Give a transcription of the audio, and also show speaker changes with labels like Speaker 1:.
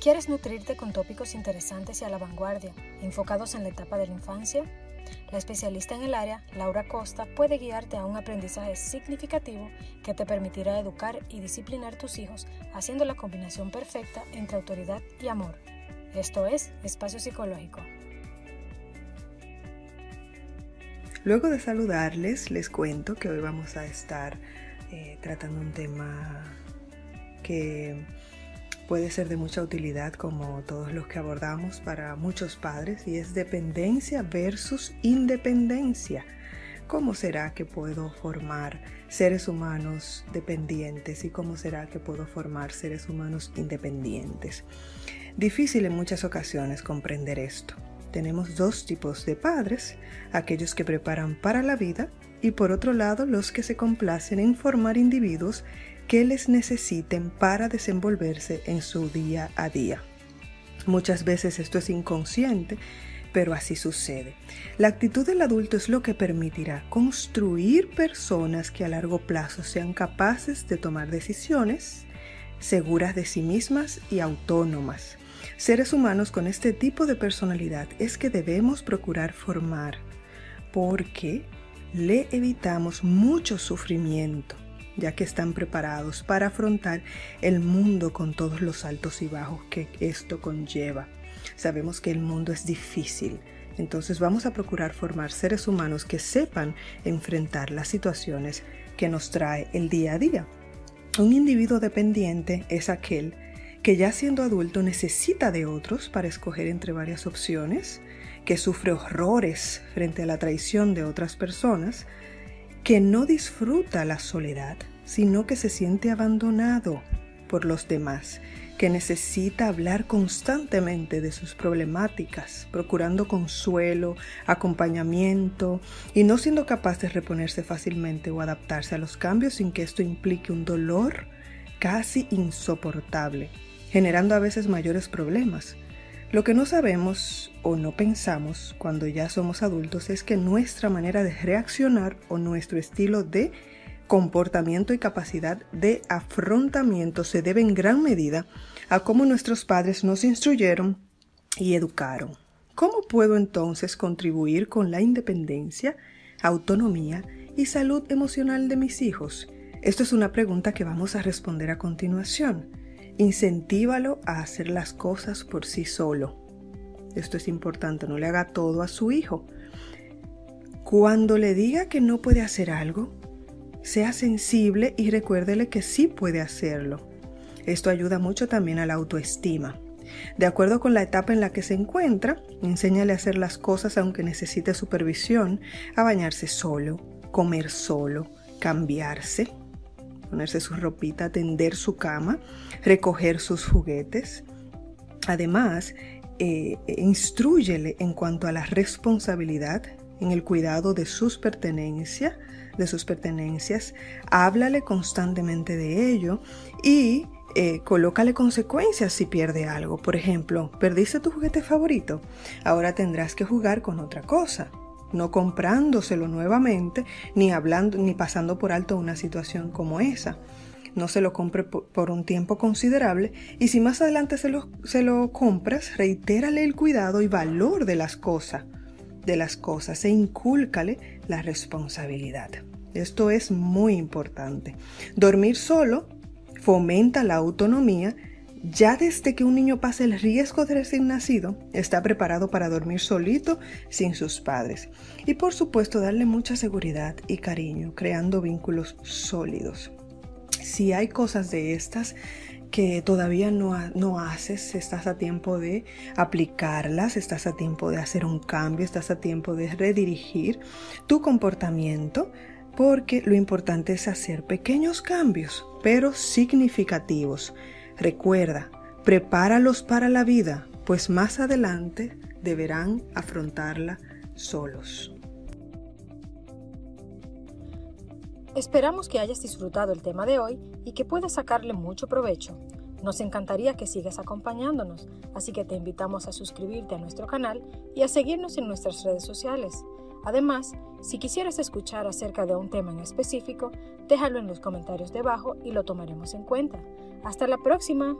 Speaker 1: ¿Quieres nutrirte con tópicos interesantes y a la vanguardia, enfocados en la etapa de la infancia? La especialista en el área, Laura Costa, puede guiarte a un aprendizaje significativo que te permitirá educar y disciplinar tus hijos haciendo la combinación perfecta entre autoridad y amor. Esto es Espacio Psicológico.
Speaker 2: Luego de saludarles, les cuento que hoy vamos a estar eh, tratando un tema que puede ser de mucha utilidad como todos los que abordamos para muchos padres y es dependencia versus independencia. ¿Cómo será que puedo formar seres humanos dependientes y cómo será que puedo formar seres humanos independientes? Difícil en muchas ocasiones comprender esto. Tenemos dos tipos de padres, aquellos que preparan para la vida y por otro lado los que se complacen en formar individuos que les necesiten para desenvolverse en su día a día. Muchas veces esto es inconsciente, pero así sucede. La actitud del adulto es lo que permitirá construir personas que a largo plazo sean capaces de tomar decisiones seguras de sí mismas y autónomas. Seres humanos con este tipo de personalidad es que debemos procurar formar porque le evitamos mucho sufrimiento ya que están preparados para afrontar el mundo con todos los altos y bajos que esto conlleva. Sabemos que el mundo es difícil, entonces vamos a procurar formar seres humanos que sepan enfrentar las situaciones que nos trae el día a día. Un individuo dependiente es aquel que ya siendo adulto necesita de otros para escoger entre varias opciones, que sufre horrores frente a la traición de otras personas, que no disfruta la soledad, sino que se siente abandonado por los demás, que necesita hablar constantemente de sus problemáticas, procurando consuelo, acompañamiento y no siendo capaz de reponerse fácilmente o adaptarse a los cambios sin que esto implique un dolor casi insoportable, generando a veces mayores problemas. Lo que no sabemos o no pensamos cuando ya somos adultos es que nuestra manera de reaccionar o nuestro estilo de comportamiento y capacidad de afrontamiento se debe en gran medida a cómo nuestros padres nos instruyeron y educaron. ¿Cómo puedo entonces contribuir con la independencia, autonomía y salud emocional de mis hijos? Esto es una pregunta que vamos a responder a continuación. Incentívalo a hacer las cosas por sí solo. Esto es importante, no le haga todo a su hijo. Cuando le diga que no puede hacer algo, sea sensible y recuérdele que sí puede hacerlo. Esto ayuda mucho también a la autoestima. De acuerdo con la etapa en la que se encuentra, enséñale a hacer las cosas aunque necesite supervisión, a bañarse solo, comer solo, cambiarse, ponerse su ropita, tender su cama, recoger sus juguetes. Además, eh, instruyele en cuanto a la responsabilidad en el cuidado de sus pertenencias, de sus pertenencias, háblale constantemente de ello y eh, colócale consecuencias si pierde algo. Por ejemplo, perdiste tu juguete favorito, ahora tendrás que jugar con otra cosa no comprándoselo nuevamente, ni hablando, ni pasando por alto una situación como esa. No se lo compre por, un tiempo considerable y si más adelante se lo, se lo compras, reitérale el cuidado y valor de las cosas, de las cosas e incúlcale la responsabilidad. Esto es muy importante. Dormir solo fomenta la autonomía ya desde que un niño pasa el riesgo de recién nacido, está preparado para dormir solito sin sus padres. Y por supuesto darle mucha seguridad y cariño, creando vínculos sólidos. Si hay cosas de estas que todavía no, no, haces, estás a tiempo de aplicarlas, estás a tiempo de hacer un cambio, estás a tiempo de redirigir tu comportamiento, porque lo importante es hacer pequeños cambios, pero significativos Recuerda, prepáralos para la vida, pues más adelante deberán afrontarla solos.
Speaker 1: Esperamos que hayas disfrutado el tema de hoy y que puedas sacarle mucho provecho. Nos encantaría que sigas acompañándonos, así que te invitamos a suscribirte a nuestro canal y a seguirnos en nuestras redes sociales. Además, si quisieras escuchar acerca de un tema en específico, déjalo en los comentarios debajo y lo tomaremos en cuenta. Hasta la próxima.